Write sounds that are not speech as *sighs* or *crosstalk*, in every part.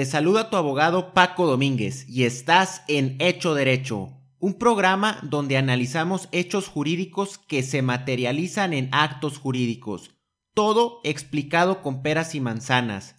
te saluda tu abogado Paco Domínguez y estás en Hecho Derecho, un programa donde analizamos hechos jurídicos que se materializan en actos jurídicos, todo explicado con peras y manzanas.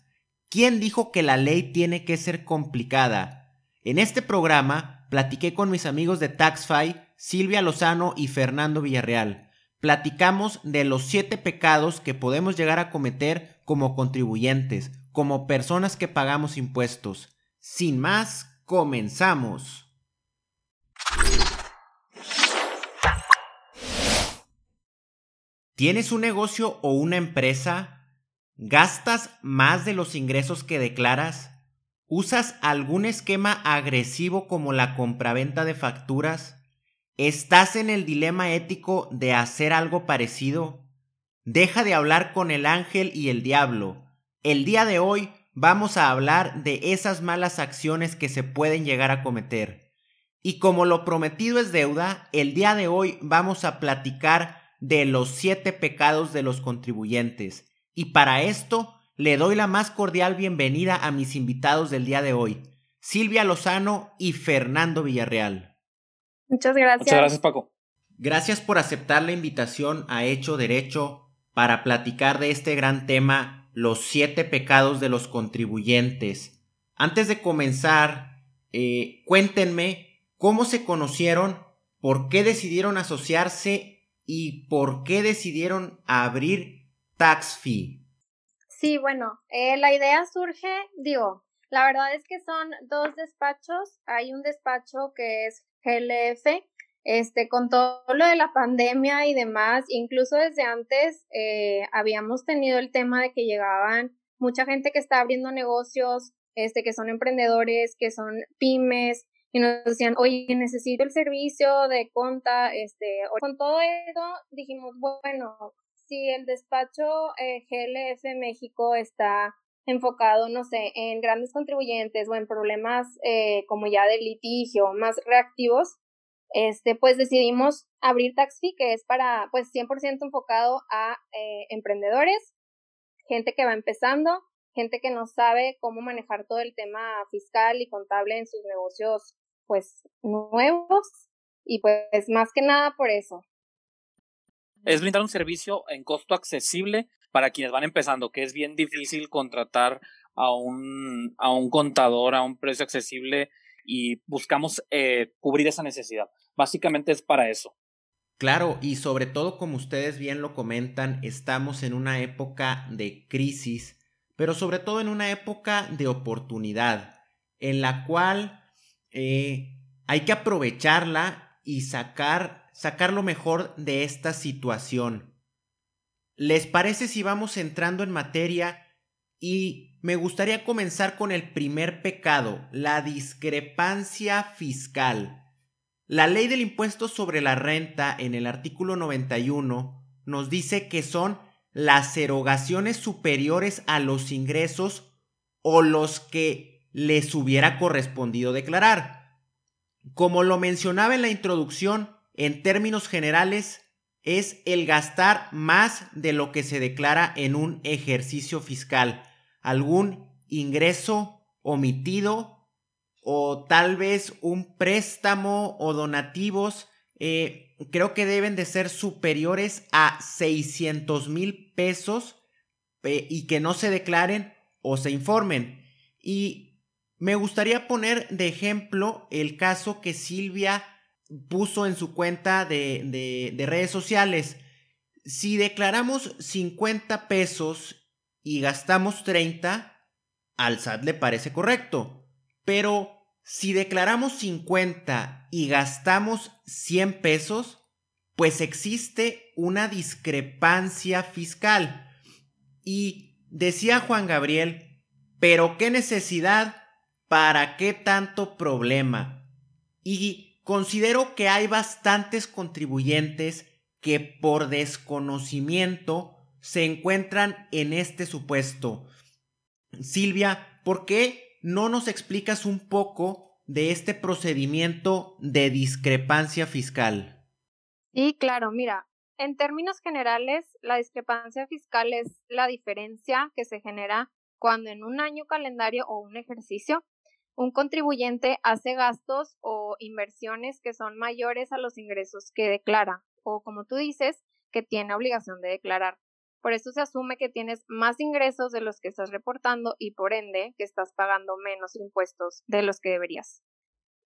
¿Quién dijo que la ley tiene que ser complicada? En este programa platiqué con mis amigos de TaxFi, Silvia Lozano y Fernando Villarreal. Platicamos de los siete pecados que podemos llegar a cometer como contribuyentes, como personas que pagamos impuestos. Sin más, comenzamos. ¿Tienes un negocio o una empresa? ¿Gastas más de los ingresos que declaras? ¿Usas algún esquema agresivo como la compraventa de facturas? ¿Estás en el dilema ético de hacer algo parecido? Deja de hablar con el ángel y el diablo el día de hoy vamos a hablar de esas malas acciones que se pueden llegar a cometer. Y como lo prometido es deuda, el día de hoy vamos a platicar de los siete pecados de los contribuyentes. Y para esto le doy la más cordial bienvenida a mis invitados del día de hoy, Silvia Lozano y Fernando Villarreal. Muchas gracias. Muchas gracias, Paco. Gracias por aceptar la invitación a Hecho Derecho para platicar de este gran tema los siete pecados de los contribuyentes. Antes de comenzar, eh, cuéntenme cómo se conocieron, por qué decidieron asociarse y por qué decidieron abrir TaxFi. Sí, bueno, eh, la idea surge, digo, la verdad es que son dos despachos. Hay un despacho que es GLF, este, con todo lo de la pandemia y demás, incluso desde antes eh, habíamos tenido el tema de que llegaban mucha gente que está abriendo negocios, este, que son emprendedores, que son pymes, y nos decían, oye, necesito el servicio de conta, este, con todo eso dijimos, bueno, si el despacho eh, GLF México está enfocado, no sé, en grandes contribuyentes o en problemas eh, como ya de litigio, más reactivos, este, pues decidimos abrir Taxi, que es para, pues 100% enfocado a eh, emprendedores, gente que va empezando, gente que no sabe cómo manejar todo el tema fiscal y contable en sus negocios, pues nuevos, y pues más que nada por eso. Es brindar un servicio en costo accesible para quienes van empezando, que es bien difícil contratar a un, a un contador a un precio accesible y buscamos eh, cubrir esa necesidad. Básicamente es para eso. Claro, y sobre todo como ustedes bien lo comentan, estamos en una época de crisis, pero sobre todo en una época de oportunidad, en la cual eh, hay que aprovecharla y sacar, sacar lo mejor de esta situación. ¿Les parece si vamos entrando en materia y me gustaría comenzar con el primer pecado, la discrepancia fiscal? La ley del impuesto sobre la renta en el artículo 91 nos dice que son las erogaciones superiores a los ingresos o los que les hubiera correspondido declarar. Como lo mencionaba en la introducción, en términos generales, es el gastar más de lo que se declara en un ejercicio fiscal, algún ingreso omitido o tal vez un préstamo o donativos, eh, creo que deben de ser superiores a 600 mil pesos eh, y que no se declaren o se informen. Y me gustaría poner de ejemplo el caso que Silvia puso en su cuenta de, de redes sociales. Si declaramos 50 pesos y gastamos 30, al SAT le parece correcto pero si declaramos 50 y gastamos 100 pesos, pues existe una discrepancia fiscal. Y decía Juan Gabriel, pero qué necesidad ¿para qué tanto problema? Y considero que hay bastantes contribuyentes que por desconocimiento se encuentran en este supuesto. Silvia, ¿por qué no nos explicas un poco de este procedimiento de discrepancia fiscal? Sí, claro, mira, en términos generales, la discrepancia fiscal es la diferencia que se genera cuando en un año calendario o un ejercicio un contribuyente hace gastos o inversiones que son mayores a los ingresos que declara o, como tú dices, que tiene obligación de declarar. Por eso se asume que tienes más ingresos de los que estás reportando y por ende que estás pagando menos impuestos de los que deberías.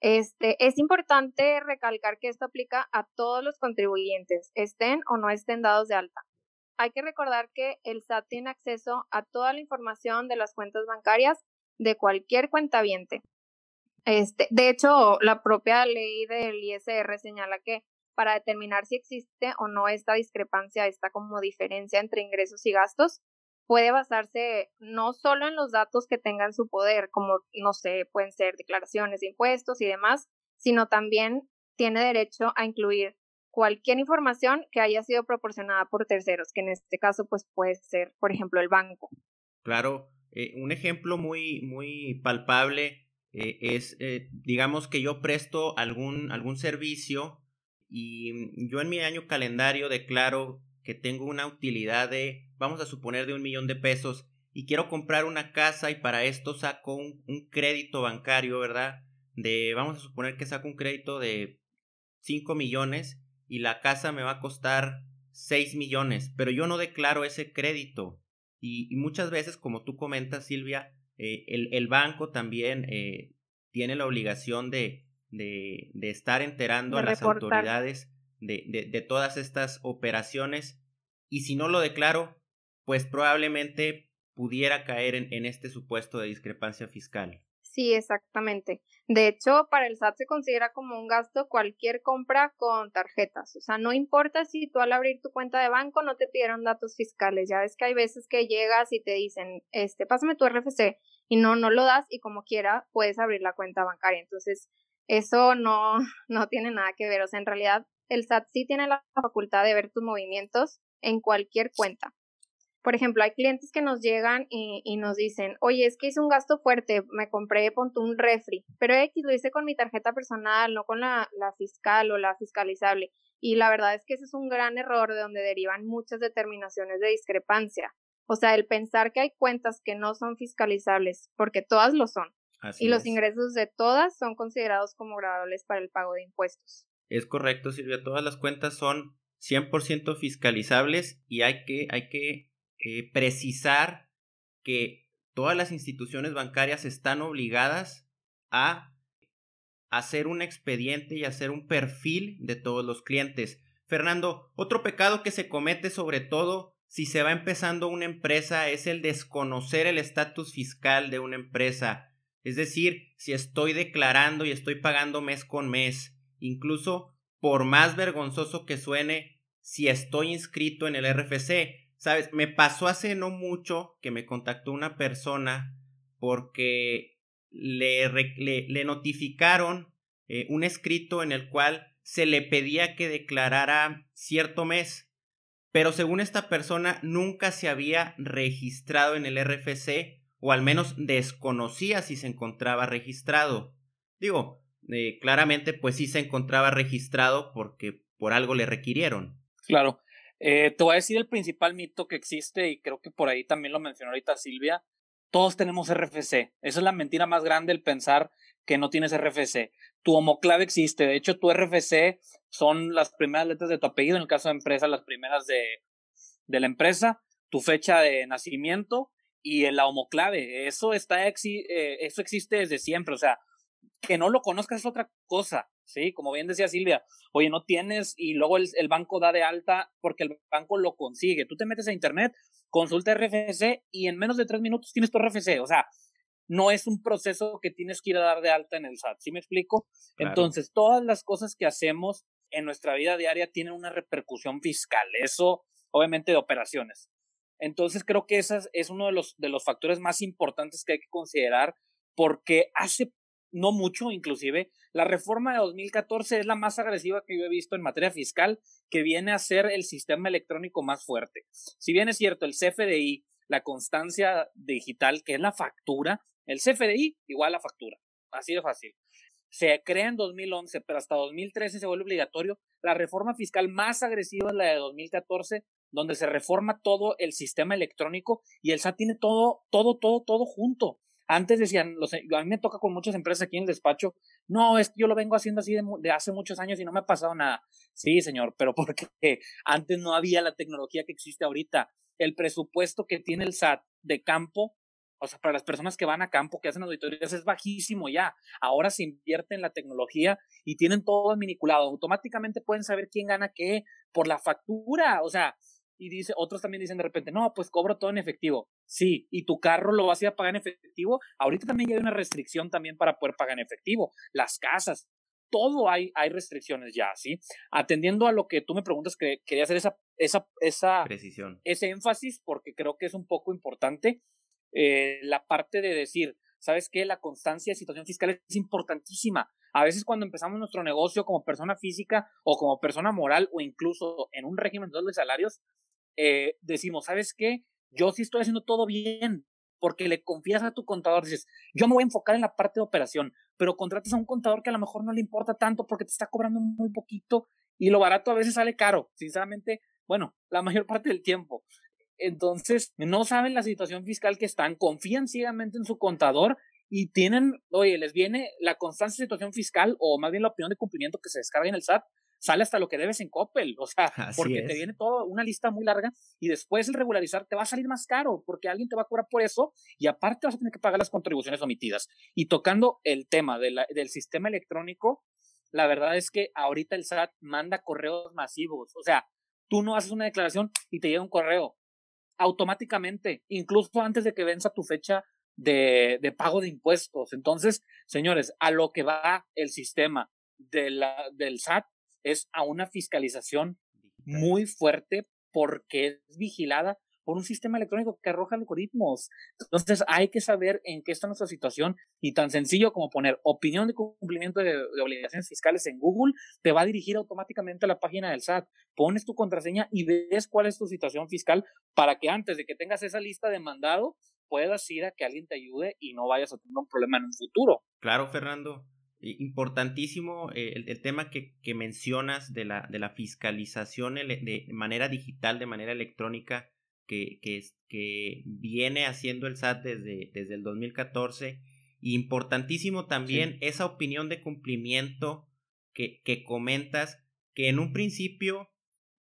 Este, es importante recalcar que esto aplica a todos los contribuyentes, estén o no estén dados de alta. Hay que recordar que el SAT tiene acceso a toda la información de las cuentas bancarias de cualquier cuentaviente. Este, de hecho, la propia ley del ISR señala que para determinar si existe o no esta discrepancia, esta como diferencia entre ingresos y gastos, puede basarse no solo en los datos que tengan su poder, como, no sé, pueden ser declaraciones de impuestos y demás, sino también tiene derecho a incluir cualquier información que haya sido proporcionada por terceros, que en este caso pues puede ser, por ejemplo, el banco. Claro, eh, un ejemplo muy, muy palpable eh, es, eh, digamos que yo presto algún, algún servicio y yo en mi año calendario declaro que tengo una utilidad de, vamos a suponer, de un millón de pesos y quiero comprar una casa y para esto saco un, un crédito bancario, ¿verdad? De, vamos a suponer que saco un crédito de 5 millones y la casa me va a costar 6 millones, pero yo no declaro ese crédito. Y, muchas veces, como tú comentas, Silvia, eh, el, el, banco también eh, tiene la obligación de, de, de estar enterando a las autoridades de, de, de, todas estas operaciones y si no lo declaro, pues probablemente pudiera caer en, en este supuesto de discrepancia fiscal. Sí, exactamente. De hecho, para el SAT se considera como un gasto cualquier compra con tarjetas. O sea, no importa si tú al abrir tu cuenta de banco no te pidieron datos fiscales. Ya ves que hay veces que llegas y te dicen, este, pásame tu RFC y no, no lo das y como quiera puedes abrir la cuenta bancaria. Entonces, eso no, *laughs* no tiene nada que ver. O sea, en realidad el SAT sí tiene la facultad de ver tus movimientos en cualquier cuenta. Por ejemplo, hay clientes que nos llegan y, nos dicen, oye, es que hice un gasto fuerte, me compré, ponte un refri, pero X lo hice con mi tarjeta personal, no con la, la fiscal o la fiscalizable. Y la verdad es que ese es un gran error de donde derivan muchas determinaciones de discrepancia. O sea, el pensar que hay cuentas que no son fiscalizables, porque todas lo son. Así y los ingresos de todas son considerados como gradables para el pago de impuestos. Es correcto, Silvia. Todas las cuentas son 100% fiscalizables y hay que, hay que eh, precisar que todas las instituciones bancarias están obligadas a hacer un expediente y hacer un perfil de todos los clientes. Fernando, otro pecado que se comete sobre todo si se va empezando una empresa es el desconocer el estatus fiscal de una empresa. Es decir, si estoy declarando y estoy pagando mes con mes, incluso por más vergonzoso que suene, si estoy inscrito en el RFC. Sabes, me pasó hace no mucho que me contactó una persona porque le, le, notificaron eh, un escrito en el cual se le pedía que declarara cierto mes, pero según esta persona nunca se había registrado en el RFC o al menos desconocía si se encontraba registrado. Digo, eh, claramente pues sí se encontraba registrado porque por algo le requirieron. Claro. Eh, te voy a decir el principal mito que existe y creo que por ahí también lo mencionó ahorita Silvia. Todos tenemos RFC. Esa es la mentira más grande el pensar que no tienes RFC. Tu homoclave existe. De hecho, tu RFC son las primeras letras de tu apellido, en el caso de empresa, las primeras de, de la empresa, tu fecha de nacimiento y la homoclave. Eso, está, eh, eso existe desde siempre. O sea, que no lo conozcas es otra cosa, ¿sí? Como bien decía Silvia, oye, no tienes y luego el, el, banco da de alta porque el banco lo consigue. Tú te metes a internet, consulta RFC y en menos de tres minutos tienes tu RFC. O sea, no es un proceso que tienes que ir a dar de alta en el SAT, ¿sí me explico? Claro. Entonces, todas las cosas que hacemos en nuestra vida diaria tienen una repercusión fiscal, eso obviamente de operaciones. Entonces, creo que ese es uno de los, de los factores más importantes que hay que considerar porque hace no mucho, inclusive, la reforma de 2014 es la más agresiva que yo he visto en materia fiscal, que viene a ser el sistema electrónico más fuerte. Si bien es cierto, el CFDI, la constancia digital, que es la factura, el CFDI igual a la factura, así de fácil. Se crea en 2011, pero hasta 2013 se vuelve obligatorio. La reforma fiscal más agresiva es la de 2014, donde se reforma todo el sistema electrónico y el SAT tiene todo, todo, todo, todo junto. Antes decían, los, a mí me toca con muchas empresas aquí en el despacho, no, es que yo lo vengo haciendo así de, de, hace muchos años y no me ha pasado nada. Sí, señor, pero *laughs* porque antes no había la tecnología que existe ahorita. El presupuesto que tiene el SAT de campo, o sea, para las personas que van a campo, que hacen auditorías, es bajísimo ya. Ahora se invierte en la tecnología y tienen todo miniculado. Automáticamente pueden saber quién gana qué por la factura. O sea, y dice, otros también dicen de repente, no, pues cobro todo en efectivo. Sí, y tu carro lo vas a ir a pagar en efectivo. Ahorita también hay una restricción también para poder pagar en efectivo. Las casas, todo hay, hay restricciones ya, ¿sí? Atendiendo a lo que tú me preguntas, que quería hacer esa, esa, esa precisión, ese énfasis, porque creo que es un poco importante eh, la parte de decir, ¿sabes qué? La constancia de situación fiscal es importantísima. A veces cuando empezamos nuestro negocio como persona física o como persona moral o incluso en un régimen de salarios, eh, decimos, ¿sabes qué? Yo sí estoy haciendo todo bien, porque le confías a tu contador, dices, yo me voy a enfocar en la parte de operación, pero contratas a un contador que a lo mejor no le importa tanto porque te está cobrando muy poquito y lo barato a veces sale caro, sinceramente, bueno, la mayor *laughs* parte del tiempo. Entonces, no saben la situación fiscal que están, confían ciegamente en su contador y tienen, oye, les viene la constante situación fiscal o más bien la opinión de cumplimiento que se descarga en el SAT sale hasta lo que debes en Coppel, o sea, *laughs* porque te viene todo una lista muy larga y después el regularizar te va a salir más caro porque alguien te va a cobrar por eso y aparte vas a tener que pagar las contribuciones omitidas. Y tocando el tema de la, del sistema electrónico, la verdad es que ahorita el SAT manda correos masivos, o sea, tú no haces una declaración y te llega un correo automáticamente, incluso antes de que venza tu fecha de, de pago de impuestos. Entonces, señores, a lo que va el sistema de la, del SAT es a una fiscalización muy fuerte porque es vigilada por un sistema electrónico que arroja algoritmos. Entonces hay que saber en qué está nuestra situación y tan sencillo como poner opinión de cumplimiento de, obligaciones fiscales en Google, te va a dirigir automáticamente a la página del SAT. Pones tu contraseña y ves cuál es tu situación fiscal para que antes de que tengas esa lista de mandado puedas ir a que alguien te ayude y no vayas a tener un problema en un futuro. Claro, Fernando importantísimo eh, el, tema que, que, mencionas de la, de la fiscalización de manera digital, de manera electrónica, que, que, que viene haciendo el SAT desde, desde el 2014. importantísimo también esa opinión de cumplimiento que, que comentas, que en un principio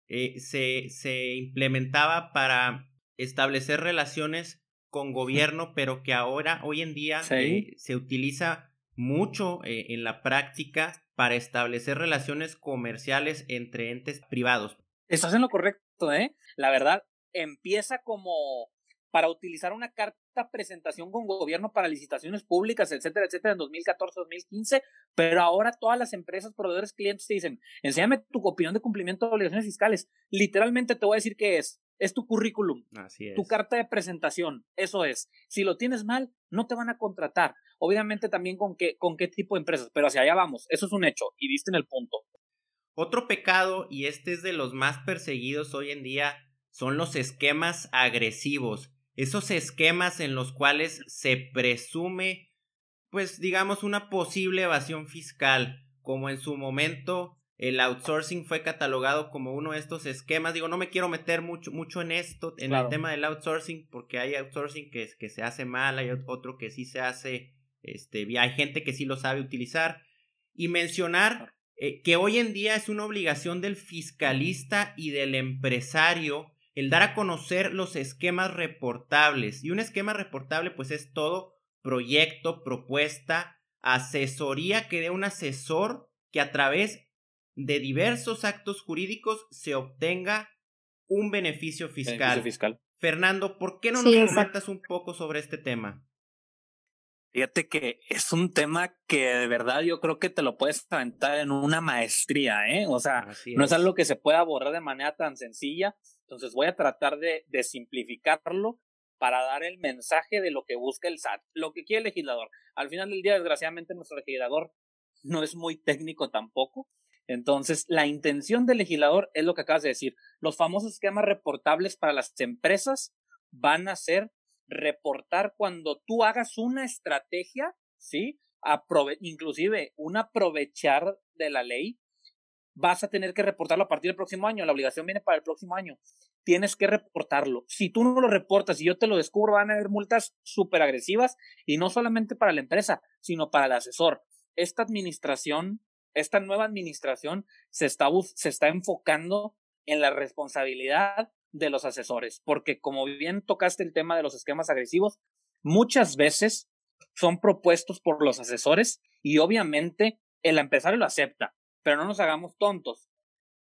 eh, se, se implementaba para establecer relaciones con gobierno, pero que ahora, hoy en día, eh, se utiliza mucho eh, en la práctica para establecer relaciones comerciales entre entes privados. Estás en lo correcto, ¿eh? La verdad, empieza como para utilizar una carta presentación con gobierno para licitaciones públicas, etcétera, etcétera, en 2014, 2015, pero ahora todas las empresas, proveedores, clientes te dicen, enséñame tu opinión de cumplimiento de obligaciones fiscales. Literalmente te voy a decir qué es. Es tu currículum, Así es. tu carta de presentación, eso es. Si lo tienes mal, no te van a contratar. Obviamente también con qué, con qué tipo de empresas, pero hacia allá vamos, eso es un hecho y viste en el punto. Otro pecado, y este es de los más perseguidos hoy en día, son los esquemas agresivos. Esos esquemas en los cuales se presume, pues digamos, una posible evasión fiscal, como en su momento el outsourcing fue catalogado como uno de estos esquemas. Digo, no me quiero meter mucho, mucho en esto, en el tema del outsourcing, porque hay outsourcing que, que se hace mal, hay otro que sí se hace, este, hay gente que sí lo sabe utilizar. Y mencionar eh, que hoy en día es una obligación del fiscalista y del empresario el dar a conocer los esquemas reportables. Y un esquema reportable pues es todo proyecto, propuesta, asesoría que dé un asesor que a través de diversos actos jurídicos se obtenga un beneficio fiscal. fiscal. Fernando, ¿por qué no nos comentas un poco sobre este tema? Fíjate que es un tema que de verdad yo creo que te lo puedes aventar en una maestría, ¿eh? O sea, no es algo que se pueda abordar de manera tan sencilla. Entonces voy a tratar de, de simplificarlo para dar el mensaje de lo que busca el SAT, lo que quiere el legislador. Al final del día, desgraciadamente, nuestro legislador no es muy técnico tampoco. Entonces, la intención del legislador es lo que acabas de decir. Los famosos esquemas reportables para las empresas van a ser reportar cuando tú hagas una estrategia, ¿sí? inclusive un aprovechar de la ley, vas a tener que reportarlo a partir del próximo año. La obligación viene para el próximo año. Tienes que reportarlo. Si tú no lo reportas y yo te lo descubro, van a haber multas súper agresivas y no solamente para la empresa, sino para el asesor. Esta administración, esta nueva administración se está, se está enfocando en la responsabilidad de los asesores, porque como bien tocaste el tema de los esquemas agresivos, muchas veces son propuestos por los asesores y obviamente el empresario lo acepta, pero no nos hagamos tontos.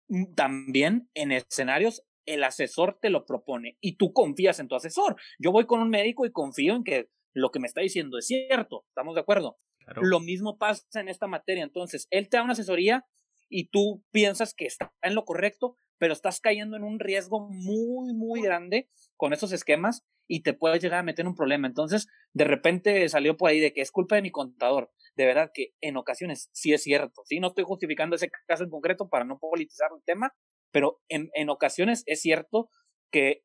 Mm, también en escenarios el asesor te lo propone y tú confías en tu asesor. Yo voy con un médico y confío en que lo que me está diciendo es cierto, ¿estamos de acuerdo? Lo mismo pasa en esta materia, entonces él te da una asesoría y tú piensas que está en lo correcto, pero estás cayendo en un riesgo muy, muy grande con esos esquemas y te puedes llegar a meter en un problema. Entonces, de repente salió por ahí de que es culpa de mi contador. De verdad que en ocasiones sí es cierto, ¿sí? No estoy justificando ese caso en concreto para no politizar el tema, pero en, en ocasiones es cierto que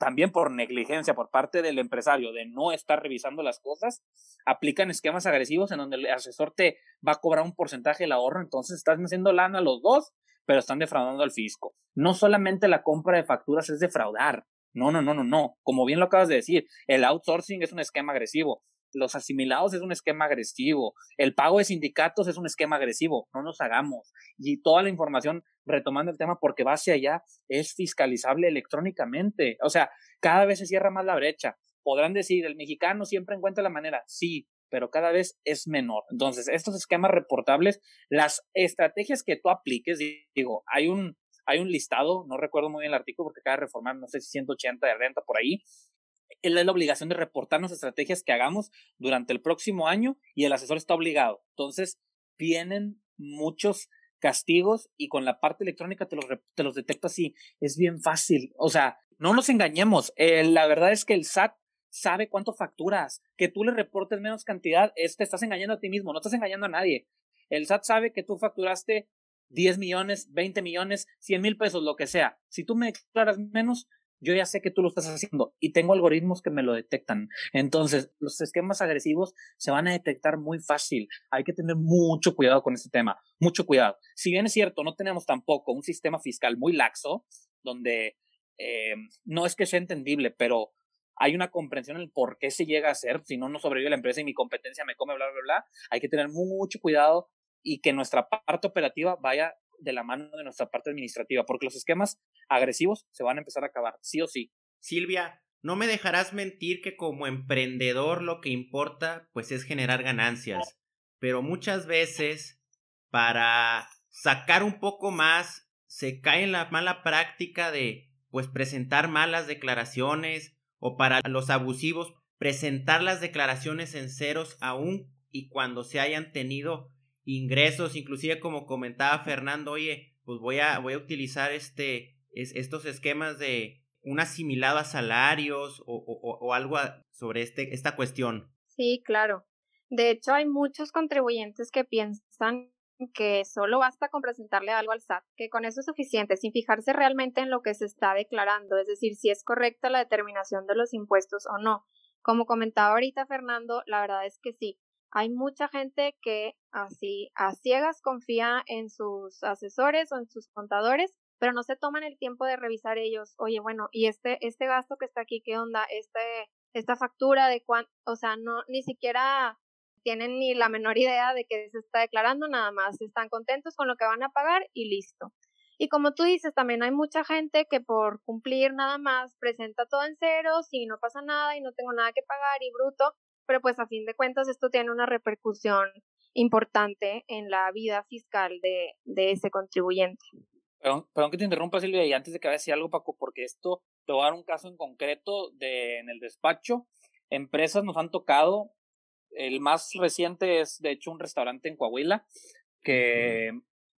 también por negligencia por parte del empresario de no estar revisando las cosas, aplican esquemas agresivos en donde el asesor te va a cobrar un porcentaje del ahorro, entonces están haciendo lana los dos, pero están defraudando al fisco. No solamente la compra de facturas es defraudar, no, no, no, no, no. Como bien lo acabas de decir, el outsourcing es un esquema agresivo. Los asimilados es un esquema agresivo. El pago de sindicatos es un esquema agresivo. No nos hagamos. Y toda la información, retomando el tema, porque va hacia allá, es fiscalizable electrónicamente. O sea, cada vez se cierra más la brecha. Podrán decir, el mexicano siempre encuentra la manera. Sí, pero cada vez es menor. Entonces, estos esquemas reportables, las estrategias que tú apliques, digo, hay un, hay un listado, no recuerdo muy bien el artículo porque acaba de reformar, no sé si 180 de renta por ahí. Él es la obligación de reportarnos estrategias que hagamos durante el próximo año y el asesor está obligado. Entonces, vienen muchos castigos y con la parte electrónica te los, te los detecto así. Es bien fácil. O sea, no nos engañemos. Eh, la verdad es que el SAT sabe cuánto facturas. Que tú le reportes menos cantidad, es, te estás engañando a ti mismo, no estás engañando a nadie. El SAT sabe que tú facturaste 10 millones, 20 millones, 100 mil pesos, lo que sea. Si tú me declaras menos, yo ya sé que tú lo estás haciendo y tengo algoritmos que me lo detectan. Entonces, los esquemas agresivos se van a detectar muy fácil. Hay que tener mucho cuidado con este tema, mucho cuidado. Si bien es cierto, no tenemos tampoco un sistema fiscal muy laxo, donde eh, no es que sea entendible, pero hay una comprensión en el por qué se llega a hacer, si no, no sobrevive la empresa y mi competencia me come, bla, bla, bla. Hay que tener mucho cuidado y que nuestra parte operativa vaya de la mano de nuestra parte administrativa, porque los esquemas agresivos se van a empezar a acabar, sí o sí. Silvia, no me dejarás mentir que como emprendedor lo que importa pues es generar ganancias, pero muchas veces para sacar un poco más se cae en la mala práctica de pues presentar malas declaraciones o para los abusivos presentar las declaraciones en ceros aún y cuando se hayan tenido ingresos, inclusive como comentaba Fernando, oye, pues voy a, voy a utilizar este, estos esquemas de un asimilado a salarios o, o, o algo sobre este, esta cuestión. Sí, claro. De hecho, hay muchos contribuyentes que piensan que solo basta con presentarle algo al SAT, que con eso es suficiente, sin fijarse realmente en lo que se está declarando, es decir, si es correcta la determinación de los impuestos o no. Como comentaba ahorita Fernando, la verdad es que sí. Hay mucha gente que así a ciegas confía en sus asesores o en sus contadores, pero no se toman el tiempo de revisar ellos. Oye, bueno, y este este gasto que está aquí, ¿qué onda? Este esta factura de cuánto, o sea, no ni siquiera tienen ni la menor idea de que se está declarando, nada más están contentos con lo que van a pagar y listo. Y como tú dices, también hay mucha gente que por cumplir nada más presenta todo en ceros y no pasa nada y no tengo nada que pagar y bruto, pero pues a fin de cuentas esto tiene una repercusión importante en la vida fiscal de, de ese contribuyente. Perdón, perdón, que te interrumpa Silvia y antes de que vaya a decir algo Paco, porque esto te voy a dar un caso en concreto de en el despacho. Empresas nos han tocado, el más reciente es de hecho un restaurante en Coahuila que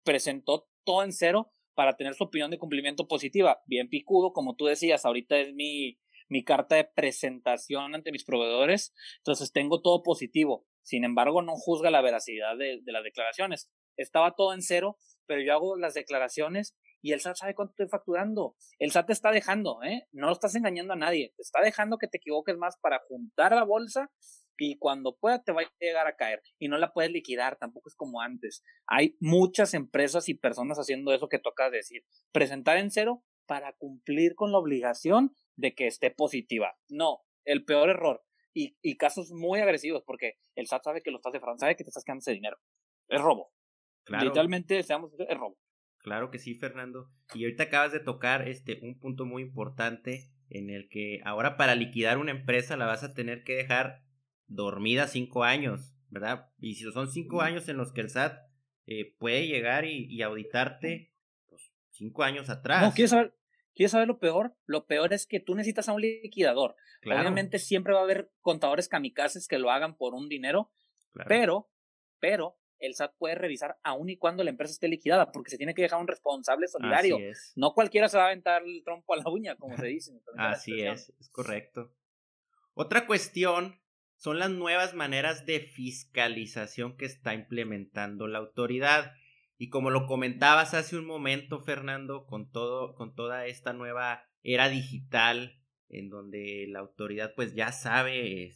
presentó todo en cero para tener su opinión de cumplimiento positiva, bien picudo, como tú decías, ahorita es mi, mi carta de presentación ante mis proveedores, entonces tengo todo positivo. Sin embargo, no juzga la veracidad de, de las declaraciones. Estaba todo en cero, pero yo hago las declaraciones y el SAT sabe cuánto estoy facturando. El SAT te está dejando, ¿eh? No lo estás engañando a nadie. Te está dejando que te equivoques más para juntar la bolsa y cuando pueda te va a llegar a caer y no la puedes liquidar, tampoco es como antes. Hay muchas empresas y personas haciendo eso que toca decir, presentar en cero para cumplir con la obligación de que esté positiva. No, el peor error y, y casos muy agresivos porque el SAT sabe que lo estás defraudando, sabe que te estás quedando ese dinero. Es robo. Claro. Literalmente, seamos, es robo. Claro que sí, Fernando. Y ahorita acabas de tocar este un punto muy importante en el que ahora para liquidar una empresa la vas a tener que dejar dormida cinco años, ¿verdad? Y si son cinco años en los que el SAT eh, puede llegar y, auditarte, pues cinco años atrás. No, ¿quieres saber, ¿quieres saber lo peor? Lo peor es que tú necesitas a un liquidador. Obviamente siempre va a haber contadores kamikazes que lo hagan por un dinero, pero, pero el SAT puede revisar aún y cuando la empresa esté liquidada, porque se tiene que dejar un responsable solidario. No cualquiera se va a aventar el trompo a la uña, como se dice. Así es, es correcto. Otra cuestión son las nuevas maneras de fiscalización que está implementando la autoridad. Y como lo comentabas hace un momento, Fernando, con todo, con toda esta nueva era digital, en donde la autoridad pues ya sabe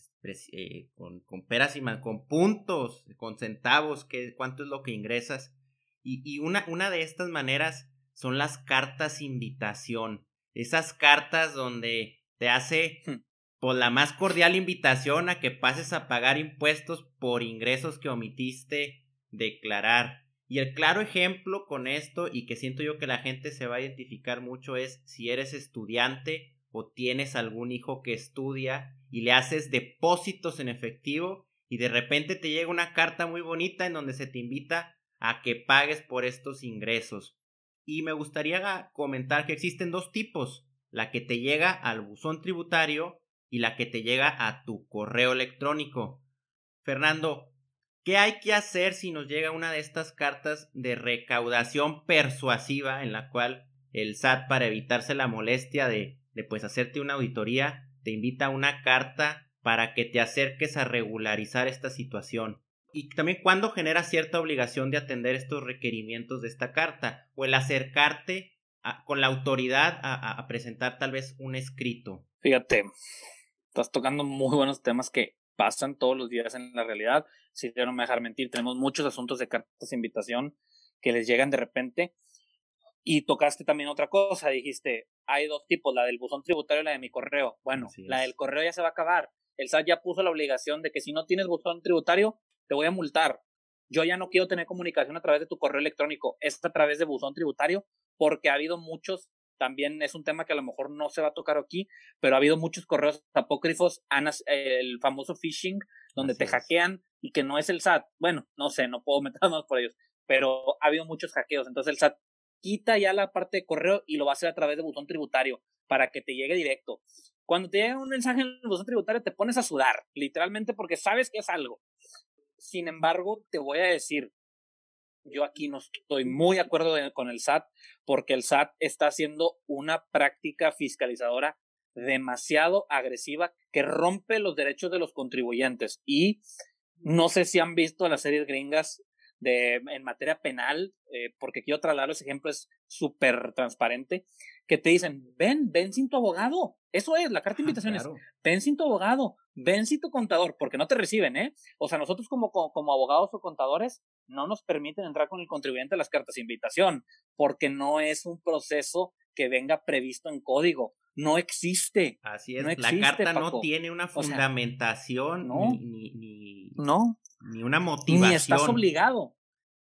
eh, con, con, peras y man, con puntos, con centavos, que, cuánto es lo que ingresas. Y, y una, una de estas maneras son las cartas invitación. Esas cartas donde te hace hmm por la más cordial invitación a que pases a pagar impuestos por ingresos que omitiste declarar. Y el claro ejemplo con esto y que siento yo que la gente se va a identificar mucho es si eres estudiante o tienes algún hijo que estudia y le haces depósitos en efectivo y de repente te llega una carta muy bonita en donde se te invita a que pagues por estos ingresos. Y me gustaría comentar que existen dos tipos, la que te llega al buzón tributario y la que te llega a tu correo electrónico. Fernando, ¿qué hay que hacer si nos llega una de estas cartas de recaudación persuasiva en la cual el SAT para evitarse la molestia de, de pues hacerte una auditoría te invita a una carta para que te acerques a regularizar esta situación? Y también cuándo genera cierta obligación de atender estos requerimientos de esta carta o el acercarte con la autoridad a, a presentar tal vez un escrito. Fíjate, estás tocando muy buenos temas que pasan todos los días en la realidad. Si yo no me dejar mentir, tenemos muchos asuntos de cartas de invitación que les llegan de repente. Y tocaste también otra cosa, dijiste, hay dos tipos, la del buzón tributario y la de mi correo. Bueno, la del correo ya se va a acabar. El SAT ya puso la obligación de que si no tienes buzón tributario, te voy a multar. Yo ya no quiero tener comunicación a través de tu correo electrónico, es a través de buzón tributario, porque ha habido muchos también es un tema que a lo mejor no se va a tocar aquí, pero ha habido muchos correos apócrifos, el famoso phishing, donde te hackean y que no es el SAT. Bueno, no sé, no puedo *laughs* meternos por ellos, pero ha habido muchos hackeos. Entonces el SAT quita ya la parte de correo y lo va a hacer a través de botón tributario para que te llegue directo. Cuando te llega un mensaje en el botón tributario te pones a sudar, literalmente porque sabes que es algo. Sin embargo, te voy a decir, yo aquí no estoy muy de acuerdo con el SAT porque el SAT está haciendo una práctica fiscalizadora demasiado agresiva que rompe los derechos de los contribuyentes. Y no sé si han visto las series gringas de, en materia penal, eh, porque quiero trasladar ese ejemplo, es súper transparente, que te dicen, ven, ven sin tu abogado. Eso es, la carta de ah, invitación es, ven sin tu abogado, ven sin tu contador, porque no te reciben, ¿eh? O sea, nosotros como, como, abogados o contadores no nos permiten entrar con el contribuyente a las cartas de invitación, porque no es un proceso que venga previsto en código. No existe. Así es, la carta no tiene una fundamentación ni, ni, no. ni una motivación. Ni estás obligado.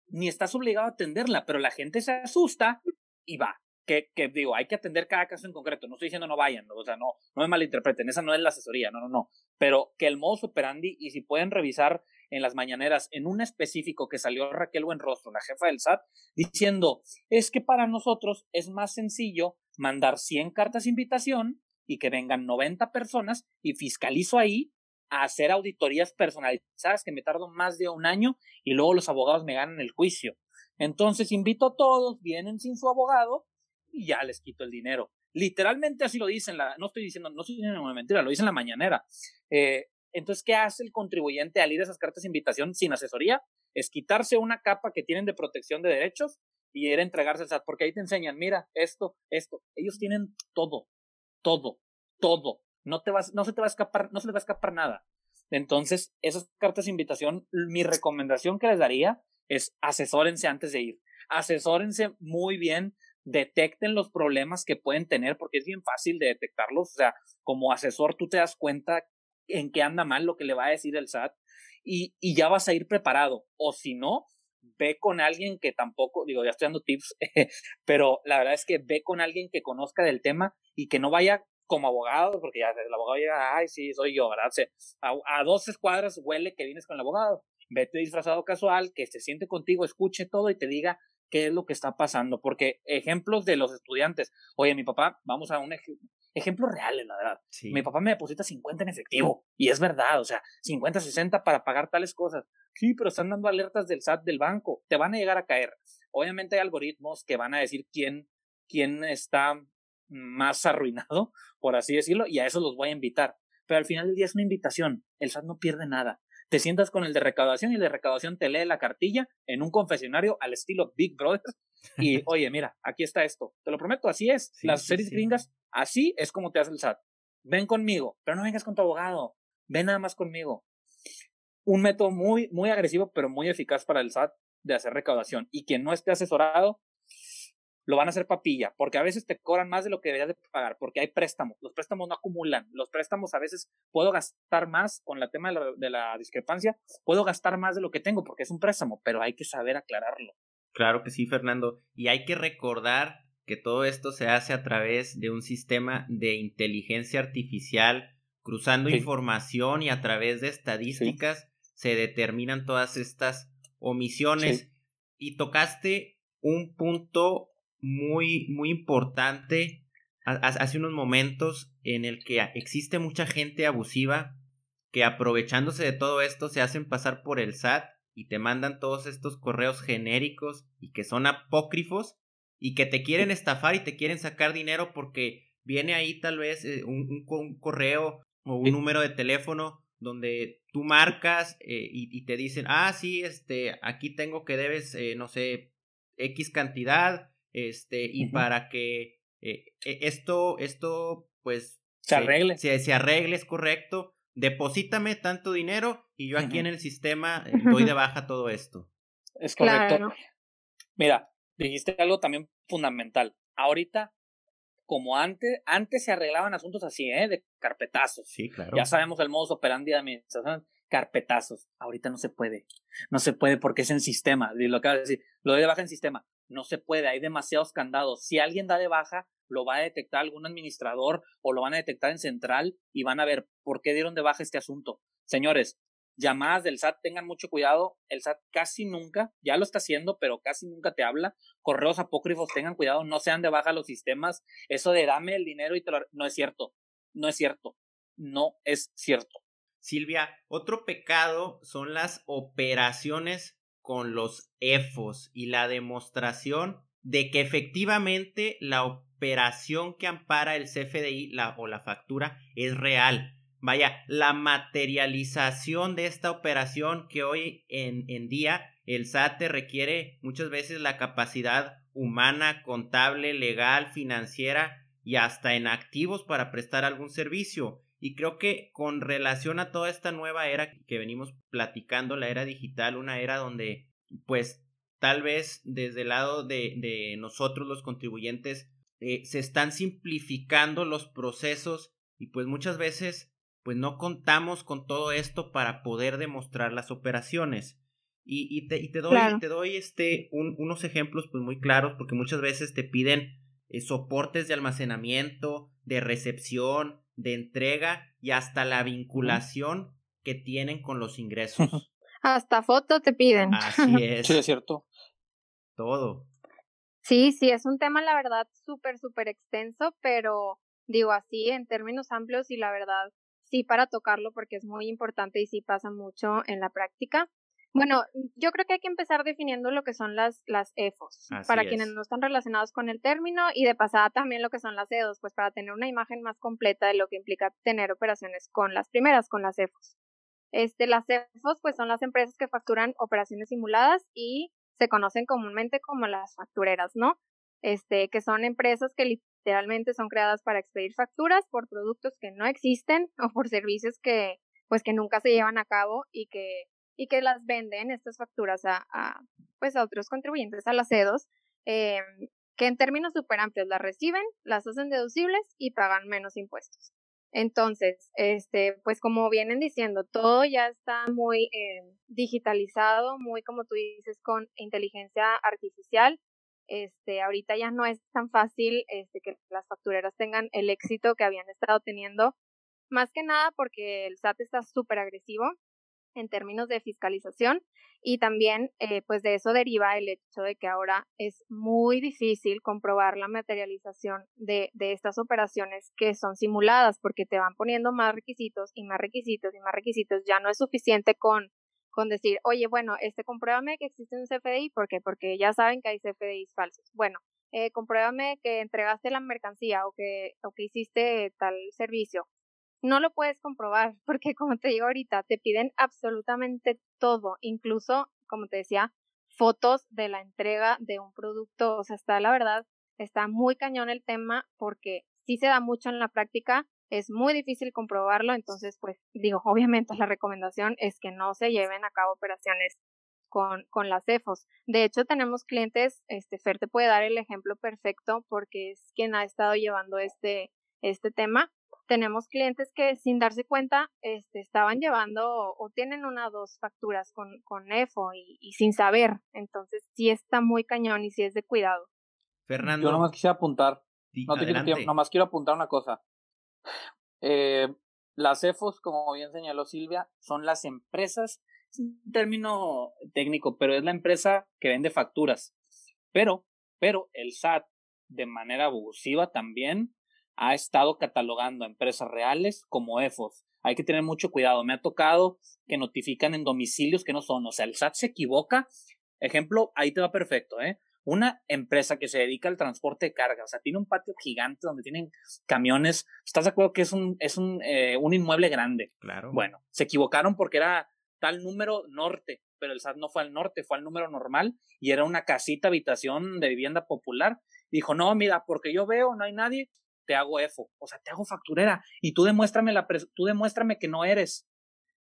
Ni estás obligado a atenderla, pero la gente se asusta y va que, digo, hay que atender cada caso en concreto. No estoy diciendo no vayan, o sea, no, no me malinterpreten, esa no es la asesoría, no, no, no. Pero que el modo superandi, y si pueden revisar en las mañaneras, en un específico que salió Raquel Buenrostro, la jefa del SAT, diciendo, es que para nosotros es más sencillo mandar 100 cartas de invitación y que vengan 90 personas y fiscalizo ahí a hacer auditorías personalizadas que me tardo más de un año y luego los abogados me ganan el juicio. Entonces invito a todos, vienen sin su abogado y ya les quito el dinero. Literalmente así lo dicen, la, no estoy diciendo, no estoy diciendo una mentira, lo dicen la mañanera. Eh, entonces, ¿qué hace el contribuyente al ir a esas cartas de invitación sin asesoría? Es quitarse una capa que tienen de protección de derechos y ir a entregarse al SAT, porque ahí te enseñan, mira, esto, esto. Ellos tienen todo, todo, todo. No, te vas, no se te va a escapar, no se te va a escapar nada. Entonces, esas cartas de invitación, mi recomendación que les daría es asesórense antes de ir. Asesórense muy bien, detecten los problemas que pueden tener, porque es bien fácil de detectarlos. O sea, como asesor tú te das cuenta en qué anda mal lo que le va a decir el SAT y, y ya vas a ir preparado. O si no, ve con alguien que tampoco, digo, ya estoy dando tips, *laughs* pero la verdad es que ve con alguien que conozca del tema y que no vaya como abogado, porque ya el abogado llega, ay, sí, soy yo, ¿verdad? a, a dos escuadras huele que vienes con el abogado. Vete disfrazado casual, que se siente contigo, escuche todo y te diga qué es lo que está pasando. Porque ejemplos de los estudiantes, oye, mi papá, vamos a un ejemplo real, la verdad. Mi papá me deposita 50 en efectivo, y es verdad, o sea, 50, 60 para pagar tales cosas. Sí, pero están dando alertas del SAT del banco, te van a llegar a caer. Obviamente hay algoritmos que van a decir quién, quién está más arruinado, por así decirlo, y a eso los voy a invitar. Pero al final del día es una invitación, el SAT no pierde nada. Te sientas con el de recaudación y el de recaudación te lee la cartilla en un confesionario al estilo Big Brother y *laughs* oye, mira, aquí está esto. Te lo prometo, así es. Las series gringas, así es como te hace el SAT. Ven conmigo, pero no vengas con tu abogado. Ven nada más conmigo. Un método muy, muy agresivo, pero muy eficaz para el SAT de hacer recaudación. Y quien no esté asesorado, lo van a hacer papilla, porque a veces te cobran más de lo que deberías de pagar, porque hay préstamos, los préstamos no acumulan, los préstamos a veces puedo gastar más con el tema de la, discrepancia, puedo gastar más de lo que tengo porque es un préstamo, pero hay que saber aclararlo. Claro que sí, Fernando, y hay que recordar que todo esto se hace a través de un sistema de inteligencia artificial, cruzando información y a través de estadísticas se determinan todas estas omisiones. Y tocaste un punto muy, muy importante hace unos momentos en el que existe mucha gente abusiva que aprovechándose de todo esto se hacen pasar por el SAT y te mandan todos estos correos genéricos y que son apócrifos y que te quieren estafar y te quieren sacar dinero porque viene ahí tal vez eh, un, correo o un número de teléfono donde tú marcas eh, y, te dicen, ah, sí, este, aquí tengo que debes, eh, no sé, X cantidad este, y para que eh, e, esto, esto, pues... Se arregle. Se, se, arregle, es correcto. Deposítame tanto dinero y yo aquí en el sistema eh, doy de *laughs* baja todo esto. Es correcto. Mira, dijiste algo también fundamental. Ahorita, como antes, antes se arreglaban asuntos así, ¿eh? De carpetazos. Sí, claro. Ya sabemos el modus operandi de administración carpetazos. Ahorita no se puede. No se puede porque es en sistema. Lo que decir, lo de baja en sistema. No se puede, hay demasiados candados. Si alguien da de baja, lo va a detectar algún administrador o lo van a detectar en central y van a ver por qué dieron de baja este asunto. Señores, llamadas del SAT, tengan mucho cuidado. El SAT casi nunca, ya lo está haciendo, pero casi nunca te habla. Correos apócrifos, tengan cuidado, no sean de baja los sistemas. Eso de dame el dinero y te lo... No es cierto. No es cierto. No es cierto. Silvia, otro pecado son las operaciones con los EFOS y la demostración de que efectivamente la operación que ampara el CFDI o la factura es real. Vaya, la materialización de esta operación que hoy en, en día el SAT requiere muchas veces la capacidad humana, contable, legal, financiera y hasta en activos para prestar algún servicio. Y creo que con relación a toda esta nueva era que venimos platicando, la era digital, una era donde pues tal vez desde el lado de, de nosotros los contribuyentes eh, se están simplificando los procesos y pues muchas veces pues no contamos con todo esto para poder demostrar las operaciones. Y, y, te, y te, doy, te doy este, unos ejemplos pues muy claros porque muchas veces te piden eh, soportes de almacenamiento, de recepción, de entrega y hasta la vinculación que tienen con los *laughs* ingresos. Hasta foto te piden. Así *laughs* es. Sí, es cierto. Todo. Sí, sí, es un tema, la verdad, súper, súper extenso, pero digo así en términos amplios y la verdad, sí para tocarlo porque es muy importante y sí pasa mucho en la práctica. Bueno, yo creo que hay que empezar definiendo lo que son las, las EFOS, para quienes no están relacionados con el término, y de pasada también lo que son las EDOS, pues para tener una imagen más completa de lo que implica tener operaciones con las primeras, con las EFOS. Este, las EFOS, pues son las empresas que facturan operaciones simuladas y se conocen comúnmente como las factureras, ¿no? Este, que son empresas que literalmente son creadas para expedir facturas por productos que no existen o por servicios que, pues que nunca se llevan a cabo y que y que las venden estas facturas a, pues a otros contribuyentes, a las EDOS, em, que en términos súper amplios las reciben, las hacen deducibles y pagan menos impuestos. Entonces, este, pues como vienen diciendo, todo ya está muy em, digitalizado, muy como tú dices, con inteligencia artificial. Este, ahorita ya no es tan fácil este, que las factureras tengan el éxito que habían estado teniendo, más que nada porque el SAT está súper agresivo en términos de fiscalización y también eh, pues de eso deriva el hecho de que ahora es muy difícil comprobar la materialización de, de estas operaciones que son simuladas porque te van poniendo más requisitos y más requisitos y más requisitos. Ya no es suficiente con, con decir, oye, bueno, este compruébame que existe un CFDI, ¿por qué? Porque ya saben que hay CFDIs falsos. Bueno, eh, compruébame que entregaste la mercancía o que, o que hiciste tal servicio no lo puedes comprobar *laughs* porque como te digo ahorita, te piden absolutamente todo, incluso, como te decía, fotos de la entrega de un producto, o sea, está la verdad, está muy cañón el tema porque sí se da mucho en la práctica, es muy difícil comprobarlo, entonces pues digo, *laughs* obviamente la recomendación es que no se lleven a cabo operaciones con, con las EFOS. De hecho, tenemos clientes, este Fer te puede dar el ejemplo perfecto porque es quien ha estado llevando este, este tema tenemos clientes que sin darse cuenta este, estaban llevando o, tienen una o dos facturas con, con EFO y, sin saber. Entonces sí está muy cañón y sí es de cuidado. Fernando. Yo nomás quisiera apuntar. no te quiero tiempo, nomás quiero apuntar una cosa. *sighs* Eh, las EFOs, como bien señaló Silvia, son las empresas, es un término técnico, pero es la empresa que vende facturas. Pero, pero el SAT, de manera abusiva también, ha estado catalogando a empresas reales como EFOS. Hay que tener mucho cuidado. Me ha tocado que notifican en domicilios que no son. O sea, el SAT se equivoca. Ejemplo, ahí te va perfecto, ¿eh? Una empresa que se dedica al transporte de carga, o sea, tiene un patio gigante donde tienen camiones. ¿Estás de acuerdo que es un, es un, eh, un inmueble grande? Claro. Bueno, se equivocaron porque era tal número norte, pero el SAT no fue al norte, fue al número normal y era una casita, habitación de vivienda popular. Dijo, no, mira, porque yo veo, no hay nadie, te hago EFO, o sea, te hago facturera y tú demuéstrame, la tú demuéstrame que no eres.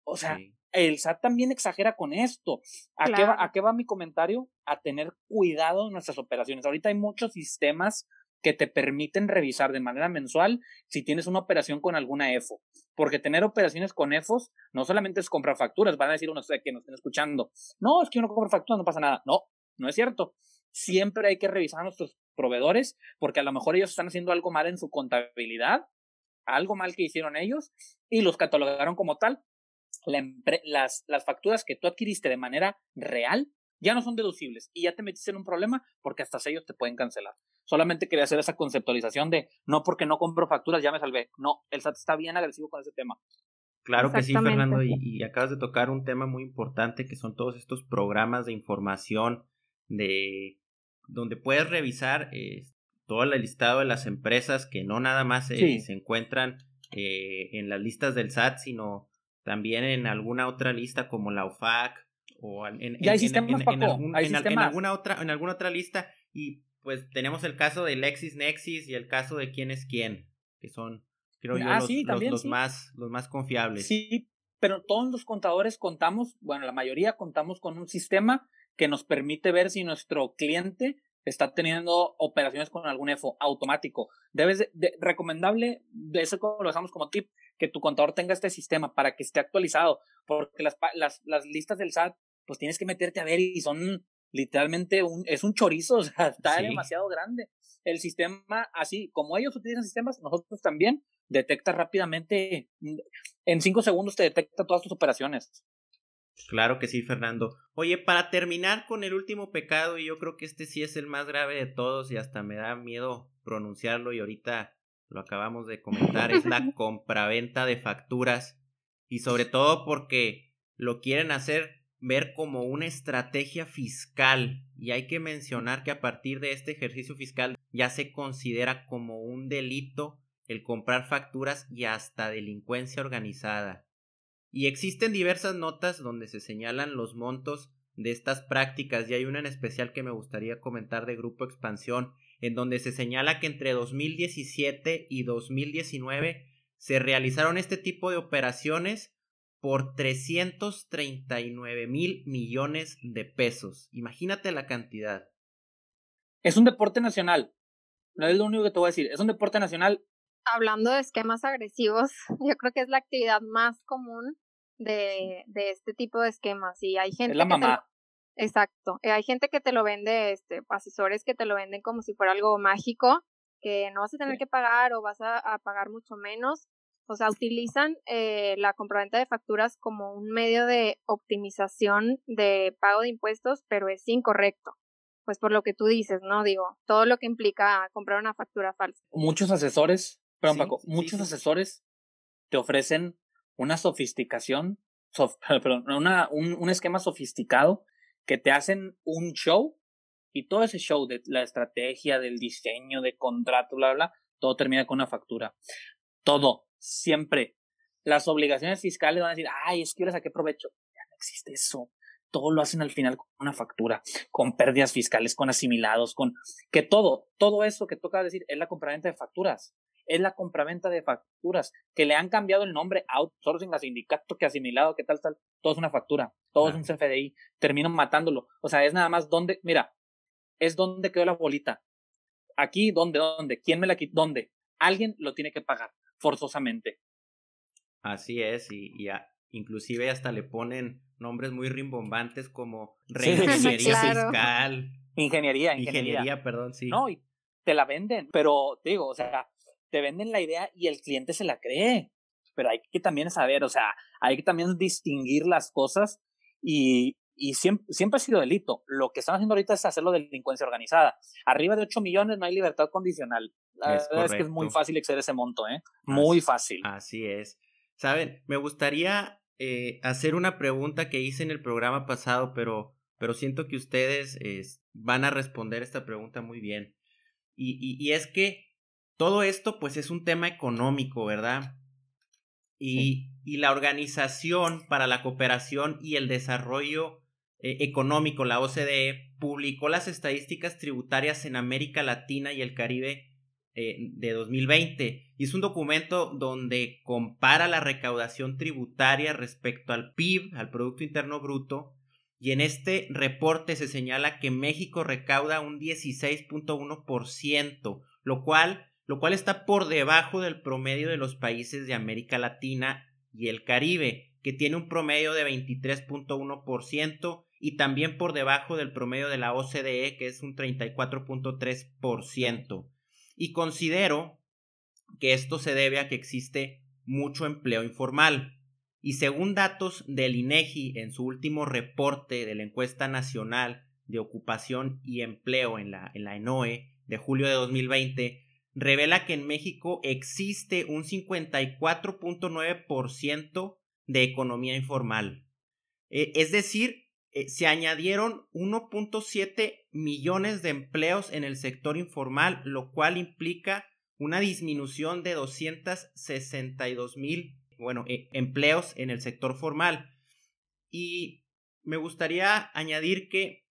O sea, el SAT también exagera con esto. ¿A, qué va, ¿A qué va mi comentario? A tener cuidado en nuestras operaciones. Ahorita hay muchos sistemas que te permiten revisar de manera mensual si tienes una operación con alguna EFO. Porque tener operaciones con EFOs no solamente es comprar facturas, van a decir unos que nos estén escuchando, no, es que uno compra facturas, no pasa nada. No, no es cierto. Siempre hay que revisar nuestros proveedores porque a lo mejor ellos están haciendo algo mal en su contabilidad, algo mal que hicieron ellos y los catalogaron como tal. las, las facturas que tú adquiriste de manera real ya no son deducibles y ya te metiste en un problema porque hasta ellos te pueden cancelar. Solamente quería hacer esa conceptualización de no porque no compro facturas ya me salvé. No, el SAT está bien agresivo con ese tema. Claro que sí, Fernando, y, y, acabas de tocar un tema muy importante que son todos estos programas de información de donde puedes revisar eh, todo el listado de las empresas que no nada más se encuentran eh, en las listas del SAT, sino también en alguna otra lista como la OFAC o en, en, alguna otra en alguna otra lista. Y pues tenemos el caso de LexisNexis y el caso de quién es quién que son creo yo ah, los, los, más los más confiables. Sí pero todos los contadores contamos bueno la mayoría contamos con un sistema que nos permite ver si nuestro cliente está teniendo operaciones con algún EFO automático. Debes de, recomendable, de eso lo dejamos como tip, que tu contador tenga este sistema para que esté actualizado, porque las, las, las listas del SAT, pues tienes que meterte a ver y son literalmente un, es un chorizo, *laughs* o sea, está demasiado grande. El sistema, así como ellos utilizan sistemas, nosotros también detecta rápidamente, en cinco segundos te detecta todas tus operaciones. Claro que sí, Fernando. Oye, para terminar con el último pecado, y yo creo que este sí es el más grave de todos y hasta me da miedo pronunciarlo y ahorita lo acabamos de comentar, es la *laughs* compraventa de facturas y sobre todo porque lo quieren hacer ver como una estrategia fiscal y hay que mencionar que a partir de este ejercicio fiscal ya se considera como un delito el comprar facturas y hasta delincuencia organizada. Y existen diversas notas donde se señalan los montos de estas prácticas y hay una en especial que me gustaría comentar de Grupo Expansión en donde se señala que entre 2017 y 2019 se realizaron este tipo de operaciones por 339 mil millones de pesos. Imagínate la cantidad. Es un deporte nacional. No es lo único que te voy a decir. Es un deporte nacional. Hablando de esquemas agresivos, *laughs* yo creo que es la actividad más común de, de este tipo de esquemas. Y hay gente es la mamá. Exacto. Eh, hay gente que te lo vende, este, asesores que te lo venden como si fuera algo mágico, que no vas a tener que pagar o vas a, a pagar mucho menos. O sea, utilizan eh, la compraventa de facturas como un medio de optimización de pago de impuestos, pero es incorrecto. Pues por lo que tú dices, ¿no? Digo, todo lo que implica comprar una factura falsa. Muchos asesores, perdón, Paco, muchos asesores te ofrecen una sofisticación, *laughs* perdón, un, un esquema sofisticado que te hacen un show y todo ese show de la estrategia, del diseño, de contrato, bla, bla, todo termina con una factura. Todo siempre. Las obligaciones fiscales van a decir, ay, es que yo le saqué provecho. Ya no existe eso. Todo lo hacen al final con una factura, con pérdidas fiscales, con asimilados, con que todo, todo eso que toca decir es la compraventa de facturas. Es la compraventa de facturas, que le han cambiado el nombre outsourcing a sindicato, que asimilado, que tal, tal. Todo es una factura, todo es un CFDI. Terminan matándolo. O sea, es nada más donde, mira, es donde quedó la bolita. Aquí, ¿dónde? ¿Dónde? ¿Quién me la quitó? ¿Dónde? Alguien lo tiene que pagar forzosamente. Así es, y, y inclusive hasta le ponen nombres muy rimbombantes como reingeniería fiscal. Ingeniería, ingeniería, ingeniería. perdón, sí. No, y te la venden, pero te digo, o sea, te venden la idea y el cliente se la cree. Pero hay que también saber, o sea, hay que también distinguir las cosas y, y siempre, siempre ha sido delito. Lo que están haciendo ahorita es hacerlo de delincuencia organizada. Arriba de 8 millones no hay libertad condicional. La es verdad es que es muy fácil exceder ese monto, ¿eh? Muy fácil. Así es. Saben, me gustaría eh, hacer una pregunta que hice en el programa pasado, pero, pero siento que ustedes van a responder esta pregunta muy bien. Y, y, y, es que todo esto, pues, es un tema económico, ¿verdad? Y, y la Organización para la Cooperación y el Desarrollo eh, Económico, la OCDE, publicó las estadísticas tributarias en América Latina y el Caribe eh, de 2020. Y es un documento donde compara la recaudación tributaria respecto al PIB, al Producto Interno Bruto, y en este reporte se señala que México recauda un 16.1%, lo cual, lo cual está por debajo del promedio de los países de América Latina y el Caribe, que tiene un promedio de 23.1% y también por debajo del promedio de la OCDE, que es un 34.3% y considero que esto se debe a que existe mucho empleo informal. Y según datos del INEGI en su último reporte de la encuesta nacional de ocupación y empleo en la, en la ENOE de julio de 2020, revela que en México existe un 54.9% de economía informal. Eh, es decir, eh, se añadieron 1.7 millones de empleos en el sector informal, lo cual implica una disminución de 262 mil, bueno, e, empleos en el sector formal. Y me gustaría añadir que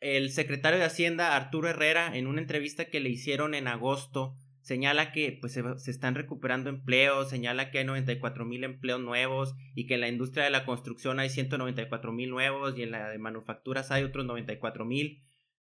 el secretario de Hacienda, Arturo Herrera, en una entrevista que le hicieron en agosto, señala que pues, se, están recuperando empleos, señala que hay 94 mil empleos nuevos y que en la industria de la construcción hay 194 mil nuevos y en la de manufacturas hay otros 94 mil.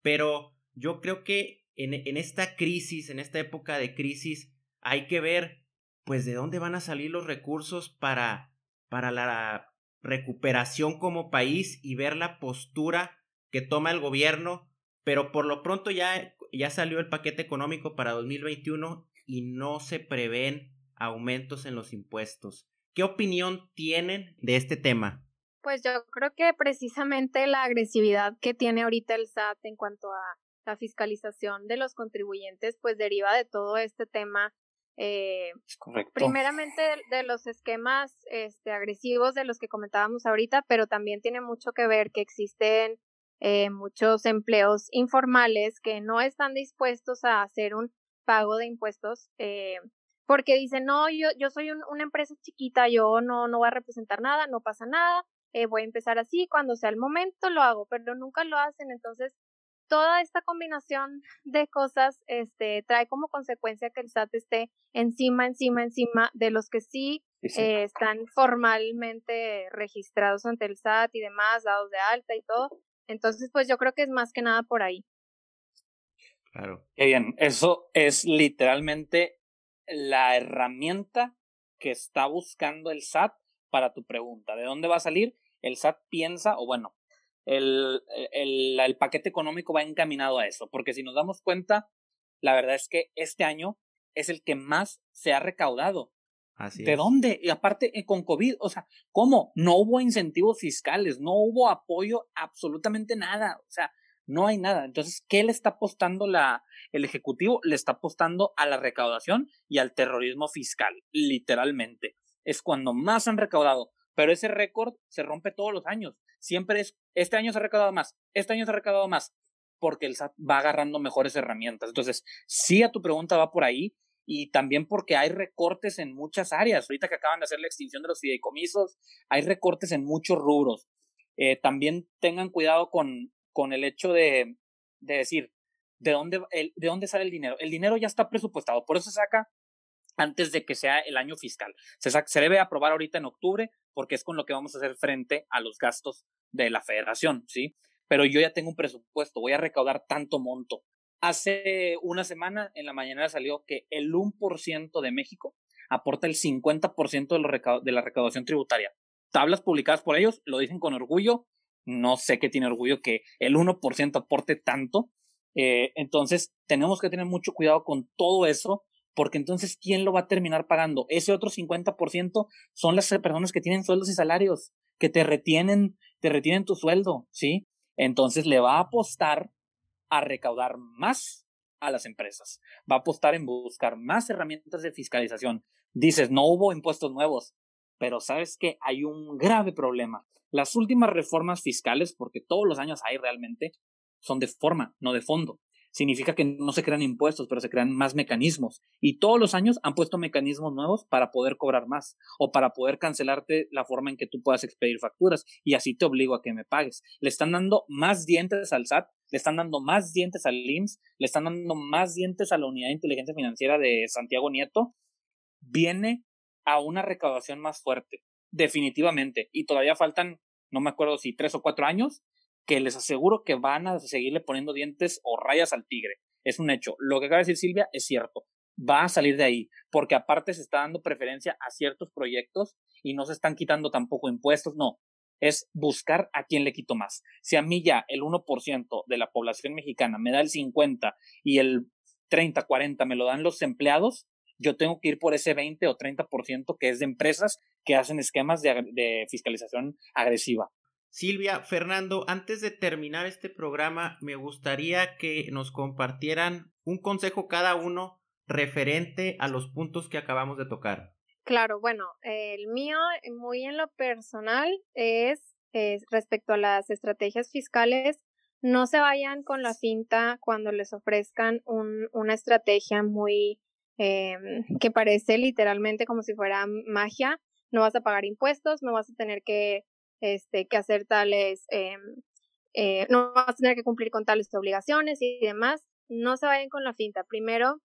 Pero yo creo que en, en esta crisis, en esta época de crisis, hay que ver pues de dónde van a salir los recursos para, para la recuperación como país y ver la postura que toma el gobierno, pero por lo pronto ya, ya salió el paquete económico para 2021 y no se prevén aumentos en los impuestos. ¿Qué opinión tienen de este tema? Pues yo creo que precisamente la agresividad que tiene ahorita el SAT en cuanto a la fiscalización de los contribuyentes, pues deriva de todo este tema Eh, correcto. Primeramente de, los esquemas este, agresivos de los que comentábamos ahorita, pero también tiene mucho que ver que existen eh, muchos empleos informales que no están dispuestos a hacer un pago de impuestos eh, porque dicen, no, yo, yo soy una empresa chiquita, yo no, no voy a representar nada, no pasa nada, eh, voy a empezar así, cuando sea el momento lo hago, pero nunca lo hacen, entonces toda esta combinación *laughs* de cosas este, trae como consecuencia que el SAT esté encima, encima, encima de los que sí, eh, están formalmente registrados ante el SAT y demás, dados de alta y todo. Entonces, pues yo creo que es más que nada por ahí. Claro. Qué bien, eso es literalmente la herramienta que está buscando el SAT para tu pregunta. ¿De dónde va a salir? El SAT piensa, o bueno, el, el, el, paquete económico va encaminado a eso, porque si nos damos cuenta, la verdad es que este año es el que más se ha recaudado. Así ¿De dónde? Y aparte, eh, con COVID, o sea, ¿cómo? No hubo incentivos fiscales, no hubo apoyo, absolutamente nada. O sea, no hay nada. Entonces, ¿qué le está apostando la, el Ejecutivo? Le está apostando a la recaudación y al terrorismo fiscal, literalmente. Es cuando más han recaudado. Pero ese récord se rompe todos los años. Siempre es, este año se ha recaudado más, este año se ha recaudado más, porque el SAT va agarrando mejores herramientas. Entonces, sí a tu pregunta va por ahí y también porque hay recortes en muchas áreas. Ahorita que acaban de hacer la extinción de los fideicomisos, hay recortes en muchos rubros. Eh, también tengan cuidado con, con el hecho de, de decir, ¿de dónde, ¿de dónde sale el dinero? El dinero ya está presupuestado, por eso se saca antes de que sea el año fiscal. Se, se debe aprobar ahorita en octubre porque es con lo que vamos a hacer frente a los gastos de la federación, ¿sí? Pero yo ya tengo un presupuesto, voy a recaudar tanto monto. Hace una semana en la mañana salió que el 1% de México aporta el 50% de, la recaudación tributaria. Tablas publicadas por ellos lo dicen con orgullo. No sé qué tiene orgullo que el 1% aporte tanto. Eh, entonces, tenemos que tener mucho cuidado con todo eso porque entonces, ¿quién lo va a terminar pagando? Ese otro 50% son las personas que tienen sueldos y salarios, que te retienen, te retienen tu sueldo, ¿sí? Entonces le va a apostar a recaudar más a las empresas, va a apostar en buscar más herramientas de fiscalización. Dices, no hubo impuestos nuevos, pero sabes que hay un grave problema. Las últimas reformas fiscales, porque todos los años hay realmente, son de forma, no de fondo significa que no se crean impuestos, pero se crean más mecanismos. Y todos los años han puesto mecanismos nuevos para poder cobrar más o para poder cancelarte la forma en que tú puedas expedir facturas y así te obligo a que me pagues. Le están dando más dientes al SAT, le están dando más dientes al IMSS, le están dando más dientes a la Unidad de Inteligencia Financiera de Santiago Nieto. Viene a una recaudación más fuerte, definitivamente. Y todavía faltan, no me acuerdo si tres o cuatro años, que les aseguro que van a seguirle poniendo dientes o rayas al tigre. Es un hecho. Lo que acaba de decir Silvia es cierto. Va a salir de ahí, porque aparte se está dando preferencia a ciertos proyectos y no se están quitando tampoco impuestos, no. Es buscar a quién le quito más. Si a mí ya el 1% de la población mexicana me da el 50 y el 30, 40 me lo dan los empleados, yo tengo que ir por ese 20 o 30% que es de empresas que hacen esquemas de, de fiscalización agresiva. Silvia, Fernando, antes de terminar este programa, me gustaría que nos compartieran un consejo cada uno referente a los puntos que acabamos de tocar. Claro, bueno, el mío, muy en lo personal, es, respecto a las estrategias fiscales, no se vayan con la cinta cuando les ofrezcan un, una estrategia muy em, que parece literalmente como si fuera magia. No vas a pagar impuestos, no vas a tener que este, que hacer tales, em, eh, no vas a tener que cumplir con tales obligaciones y demás, no se vayan con la finta. Primero,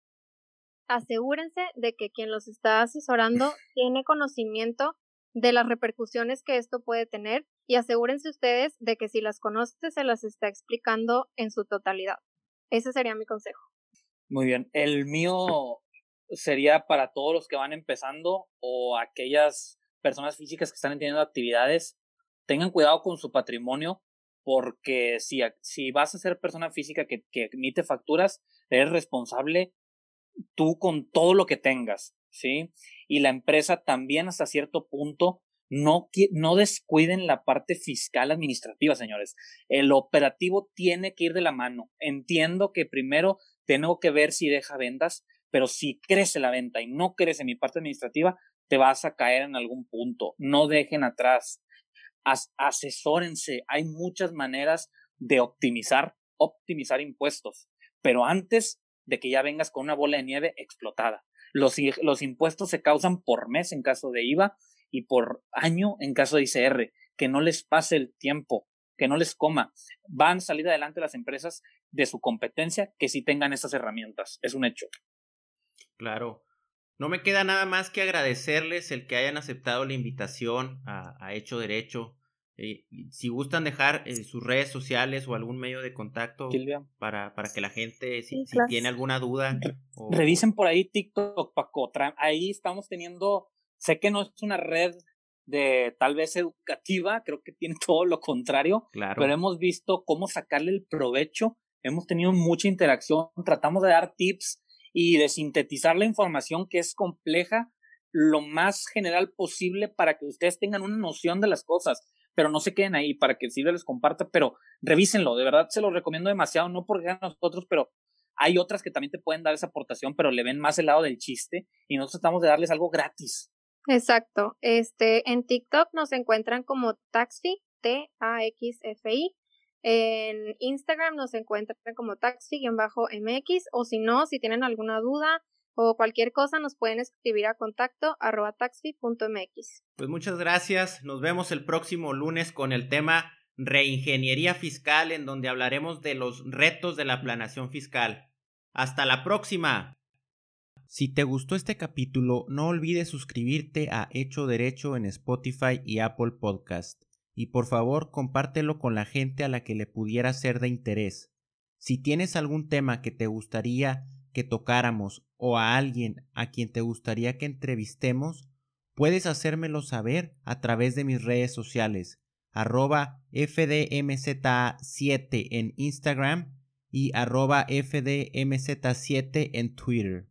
asegúrense de que quien los está asesorando tiene conocimiento de las repercusiones que esto puede tener y asegúrense ustedes de que si las conoce se las está explicando en su totalidad. Ese sería mi consejo. Muy bien. El mío sería para todos los que van empezando o aquellas personas físicas que están teniendo actividades tengan cuidado con su patrimonio porque si, si vas a ser persona física que, que emite facturas, eres responsable tú con todo lo que tengas, ¿sí? Y la empresa también hasta cierto punto no, no descuiden la parte fiscal administrativa, señores. El operativo tiene que ir de la mano. Entiendo que primero tengo que ver si deja vendas, pero si crece la venta y no crece mi parte administrativa, te vas a caer en algún punto. No dejen atrás. asesórense. Hay muchas maneras de optimizar, optimizar impuestos, pero antes de que ya vengas con una bola de nieve explotada. Los, los impuestos se causan por mes en caso de IVA y por año en caso de ICR. Que no les pase el tiempo, que no les coma. Van a salir adelante las empresas de su competencia que sí tengan esas herramientas. Es un hecho. Claro. No me queda nada más que agradecerles el que hayan aceptado la invitación a, Hecho Derecho. Eh, si gustan dejar eh, sus redes sociales o algún medio de contacto para, para que la gente, si, tiene alguna duda. Revisen por ahí TikTok, Paco. Ahí estamos teniendo, sé que no es una red de tal vez educativa, creo que tiene *laughs* todo lo contrario, claro. pero hemos visto cómo sacarle el provecho, hemos tenido mucha interacción, tratamos de dar tips y de sintetizar la información que es compleja lo más general posible para que ustedes tengan una noción de las cosas, pero no se queden ahí para que si les comparta, pero revísenlo, de verdad se lo recomiendo demasiado, no porque a nosotros, pero hay otras que también te pueden dar esa aportación, pero le ven más el lado del chiste y nosotros tratamos de darles algo gratis. Exacto. Este, en TikTok nos encuentran como Taxfi, T-A-X-F-I. En Instagram nos encuentran como taxi-mx o si no, si tienen alguna duda o cualquier cosa nos pueden escribir a contacto arroba taxi.mx. Pues muchas gracias, nos vemos el próximo lunes con el tema reingeniería fiscal en donde hablaremos de los retos de la planación fiscal. Hasta la próxima. Si te gustó este capítulo, no olvides suscribirte a Hecho Derecho en Spotify y Apple Podcast. Y por favor, compártelo con la gente a la que le pudiera ser de interés. Si tienes algún tema que te gustaría que tocáramos o a alguien a quien te gustaría que entrevistemos, puedes hacérmelo saber a través de mis redes sociales, arroba FDMZ7 en Instagram y arroba FDMZ7 en Twitter.